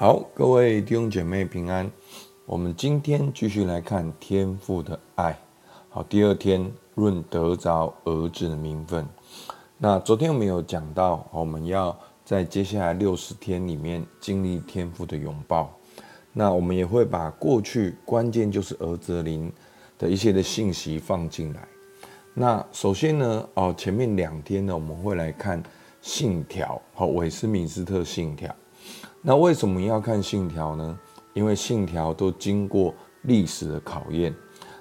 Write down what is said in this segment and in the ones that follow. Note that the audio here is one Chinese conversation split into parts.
好，各位弟兄姐妹平安。我们今天继续来看天父的爱。好，第二天论得着儿子的名分。那昨天我们有讲到，我们要在接下来六十天里面经历天父的拥抱。那我们也会把过去关键就是儿子灵的一些的信息放进来。那首先呢，哦，前面两天呢，我们会来看信条，好，韦斯敏斯特信条。那为什么要看信条呢？因为信条都经过历史的考验。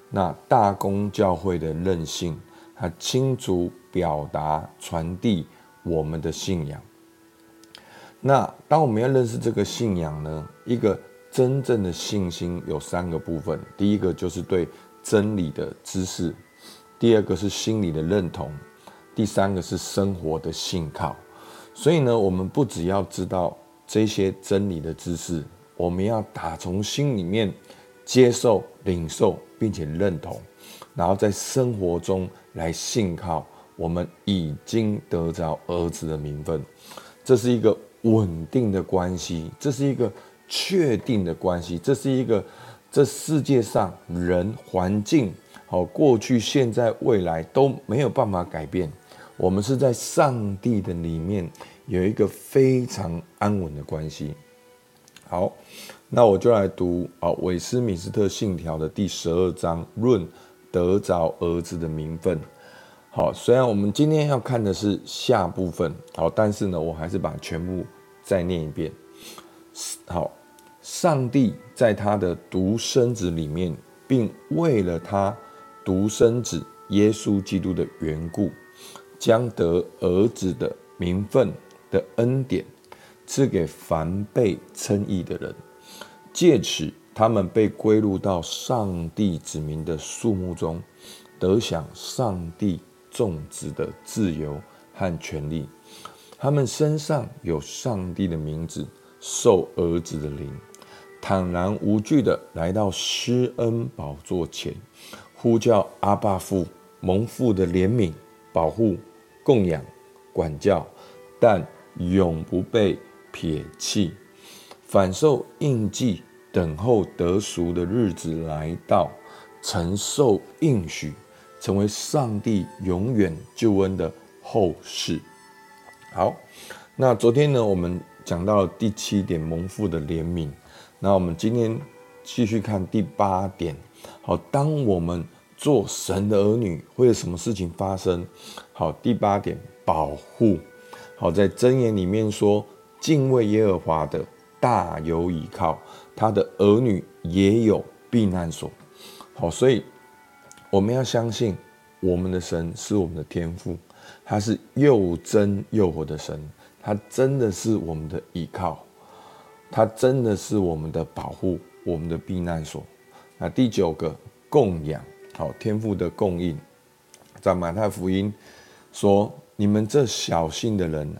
那大公教会的任性，它清楚表达传递我们的信仰。那当我们要认识这个信仰呢，一个真正的信心有三个部分。第一个就是对真理的知识，第二个是心理的认同，第三个是生活的信靠。所以呢，我们不只要知道。这些真理的知识，我们要打从心里面接受、领受，并且认同，然后在生活中来信靠。我们已经得着儿子的名分，这是一个稳定的关系，这是一个确定的关系，这是一个这世界上人、环境、好过去、现在、未来都没有办法改变。我们是在上帝的里面。有一个非常安稳的关系。好，那我就来读啊，韦斯敏斯特信条的第十二章，论得着儿子的名分。好，虽然我们今天要看的是下部分，好，但是呢，我还是把全部再念一遍。好，上帝在他的独生子里面，并为了他独生子耶稣基督的缘故，将得儿子的名分。的恩典赐给凡被称义的人，借此他们被归入到上帝子民的数目中，得享上帝种植的自由和权利。他们身上有上帝的名字，受儿子的灵，坦然无惧地来到施恩宝座前，呼叫阿爸父，蒙父的怜悯、保护、供养、管教，但。永不被撇弃，反受印记，等候得赎的日子来到，承受应许，成为上帝永远救恩的后嗣。好，那昨天呢，我们讲到了第七点，蒙父的怜悯。那我们今天继续看第八点。好，当我们做神的儿女，会有什么事情发生？好，第八点，保护。好，在箴言里面说，敬畏耶和华的大有倚靠，他的儿女也有避难所。好，所以我们要相信我们的神是我们的天父，他是又真又活的神，他真的是我们的倚靠，他真的是我们的保护，我们的避难所。那第九个供养，好，天父的供应，在马太福音说。你们这小信的人，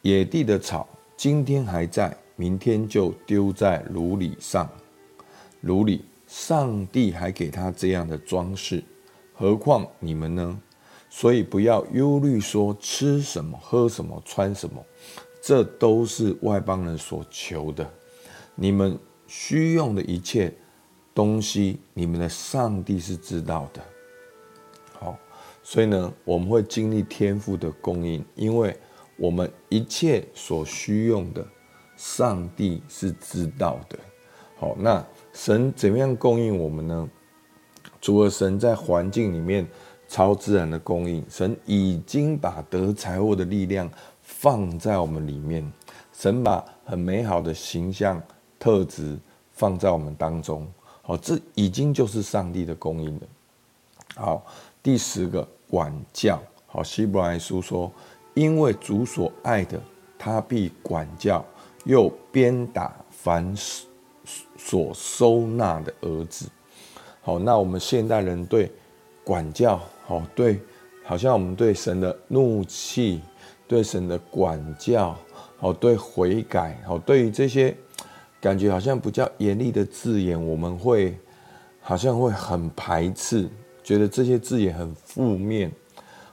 野地的草今天还在，明天就丢在炉里上。炉里，上帝还给他这样的装饰，何况你们呢？所以不要忧虑，说吃什么、喝什么、穿什么，这都是外邦人所求的。你们需用的一切东西，你们的上帝是知道的。所以呢，我们会经历天赋的供应，因为我们一切所需用的，上帝是知道的。好，那神怎么样供应我们呢？除了神在环境里面超自然的供应，神已经把得财物的力量放在我们里面，神把很美好的形象特质放在我们当中。好，这已经就是上帝的供应了。好。第十个管教，好，希伯来书说，因为主所爱的，他必管教，又鞭打凡所收纳的儿子。好，那我们现代人对管教，好，对，好像我们对神的怒气，对神的管教，好，对悔改，好，对于这些感觉好像比较严厉的字眼，我们会好像会很排斥。觉得这些字也很负面，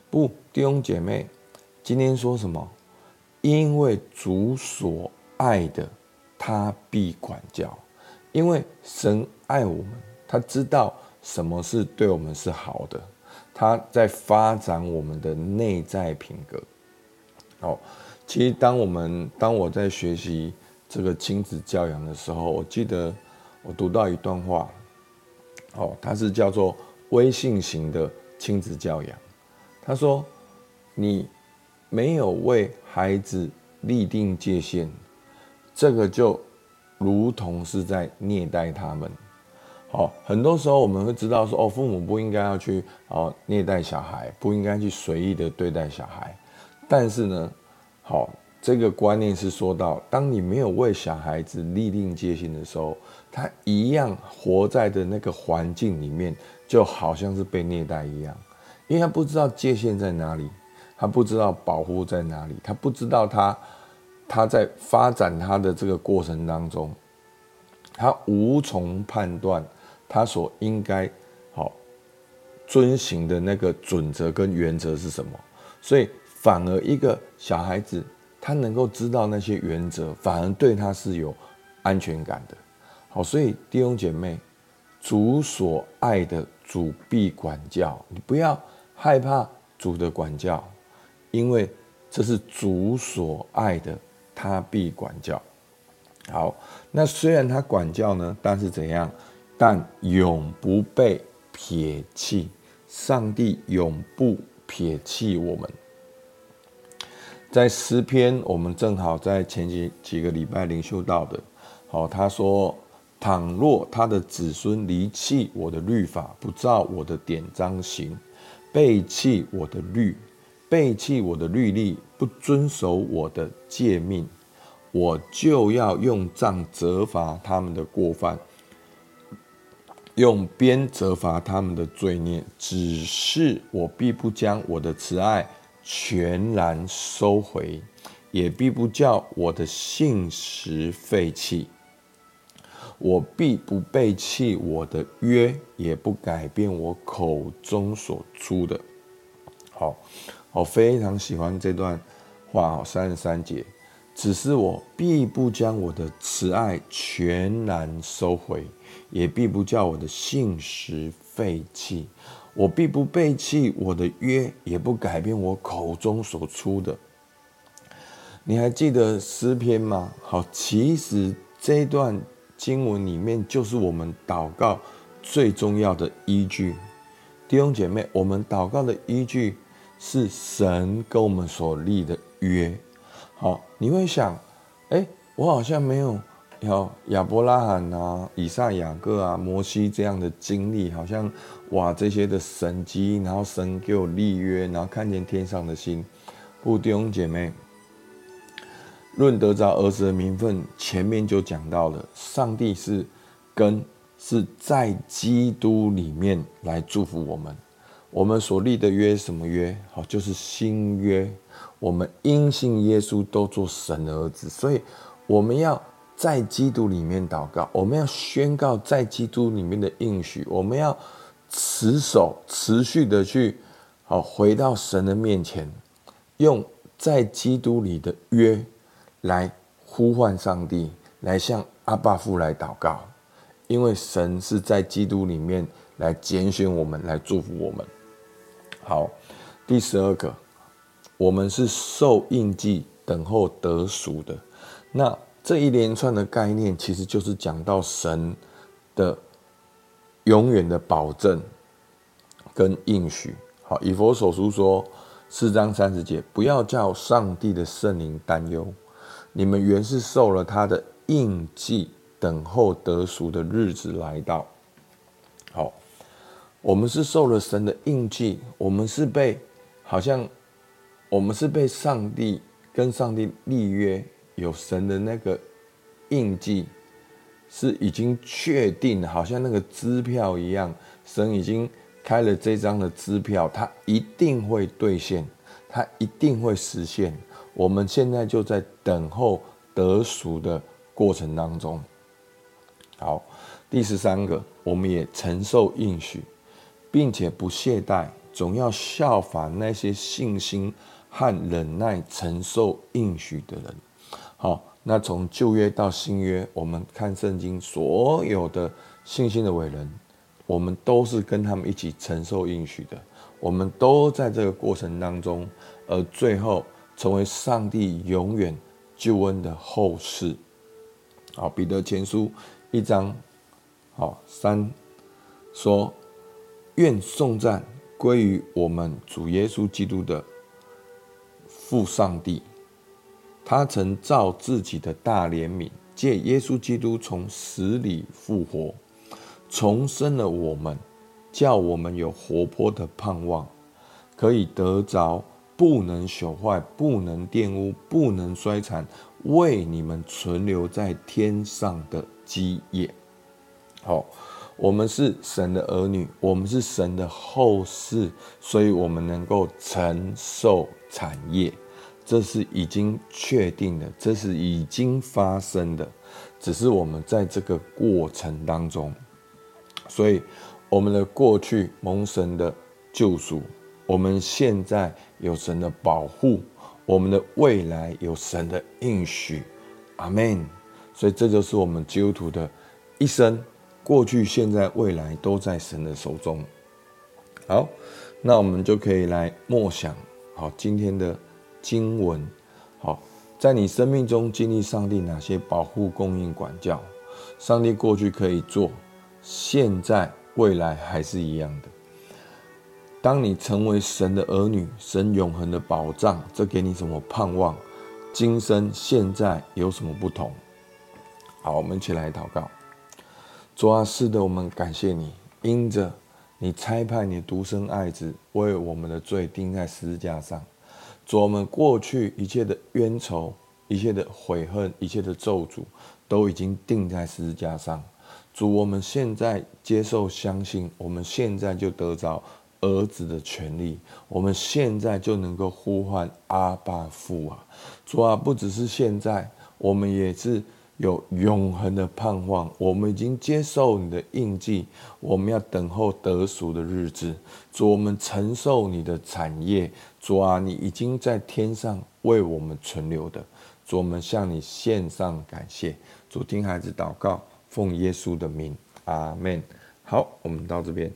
不，弟兄姐妹，今天说什么？因为主所爱的，他必管教。因为神爱我们，他知道什么是对我们是好的，他在发展我们的内在品格。哦，其实当我们当我在学习这个亲子教养的时候，我记得我读到一段话，哦，它是叫做威信型的亲子教养。他说：“你没有为孩子立定界限，这个就。”如同是在虐待他们，好，很多时候我们会知道说，哦，父母不应该要去哦虐待小孩，不应该去随意的对待小孩。但是呢，好，这个观念是说到，当你没有为小孩子立定界限的时候，他一样活在的那个环境里面，就好像是被虐待一样，因为他不知道界限在哪里，他不知道保护在哪里，他不知道他。他在发展他的这个过程当中，他无从判断他所应该好遵循的那个准则跟原则是什么，所以反而一个小孩子他能够知道那些原则，反而对他是有安全感的。好，所以弟兄姐妹，主所爱的，主必管教，你不要害怕主的管教，因为这是主所爱的。他必管教，好。那虽然他管教呢，但是怎样？但永不被撇弃。上帝永不撇弃我们。在诗篇，我们正好在前几几个礼拜灵修到的。好，他说：倘若他的子孙离弃我的律法，不照我的典章行，背弃我的律。背弃我的律例，不遵守我的诫命，我就要用杖责罚他们的过犯，用鞭责罚他们的罪孽。只是我必不将我的慈爱全然收回，也必不叫我的信实废弃。我必不背弃我的约，也不改变我口中所出的。好。我非常喜欢这段话，三十三节，只是我必不将我的慈爱全然收回，也必不叫我的信实废弃。我必不背弃我的约，也不改变我口中所出的。你还记得诗篇吗？好，其实这段经文里面就是我们祷告最重要的依据。弟兄姐妹，我们祷告的依据。是神跟我们所立的约，好，你会想，哎，我好像没有有亚伯拉罕啊、以撒、雅各啊、摩西这样的经历，好像哇这些的神迹，然后神给我立约，然后看见天上的星。不，弟兄姐妹，论得着儿子的名分，前面就讲到了，上帝是跟是在基督里面来祝福我们。我们所立的约什么约？好，就是新约。我们因信耶稣都做神的儿子，所以我们要在基督里面祷告，我们要宣告在基督里面的应许，我们要持守、持续的去好回到神的面前，用在基督里的约来呼唤上帝，来向阿爸父来祷告，因为神是在基督里面来拣选我们，来祝福我们。好，第十二个，我们是受印记等候得赎的。那这一连串的概念，其实就是讲到神的永远的保证跟应许。好，以弗所书说四章三十节，不要叫上帝的圣灵担忧，你们原是受了他的印记，等候得赎的日子来到。好。我们是受了神的印记，我们是被好像我们是被上帝跟上帝立约，有神的那个印记，是已经确定，好像那个支票一样，神已经开了这张的支票，它一定会兑现，它一定会实现。我们现在就在等候得赎的过程当中。好，第十三个，我们也承受应许。并且不懈怠，总要效法那些信心和忍耐承受应许的人。好，那从旧约到新约，我们看圣经所有的信心的伟人，我们都是跟他们一起承受应许的。我们都在这个过程当中，而最后成为上帝永远救恩的后嗣。好，彼得前书一章，好三说：愿颂赞归于我们主耶稣基督的父上帝，他曾照自己的大怜悯，借耶稣基督从死里复活，重生了我们。叫我们有活泼的盼望，可以得着不能朽坏、不能玷污、不能衰残，为你们存留在天上的基业。好，我们是神的儿女，我们是神的后嗣，所以我们能够承受产业，这是已经确定的，这是已经发生的，只是我们在这个过程当中，所以。我们的过去蒙神的救赎，我们现在有神的保护，我们的未来有神的应许，阿门。所以这就是我们基督徒的一生，过去、现在、未来都在神的手中。好，那我们就可以来默想，好，今天的经文。好，在你生命中经历上帝哪些保护、供应、管教？上帝过去可以做，现在。未来还是一样的。当你成为神的儿女，神永恒的保障，这给你什么盼望？今生现在有什么不同？好，我们一起来祷告。主啊，是的，我们感谢你，因着你差派你独生爱子为我们的罪钉在十字架上。主，我们过去一切的冤仇、一切的悔恨、一切的咒诅，都已经钉在十字架上。主，我们现在接受、相信，我们现在就得着儿子的权利，我们现在就能够呼唤阿爸父啊！主啊，不只是现在，我们也是有永恒的盼望。我们已经接受你的印记，我们要等候得赎的日子。主，我们承受你的产业。主啊，你已经在天上为我们存留的。主，我们向你献上感谢。主，听孩子祷告。奉耶稣的名，阿门。好，我们到这边。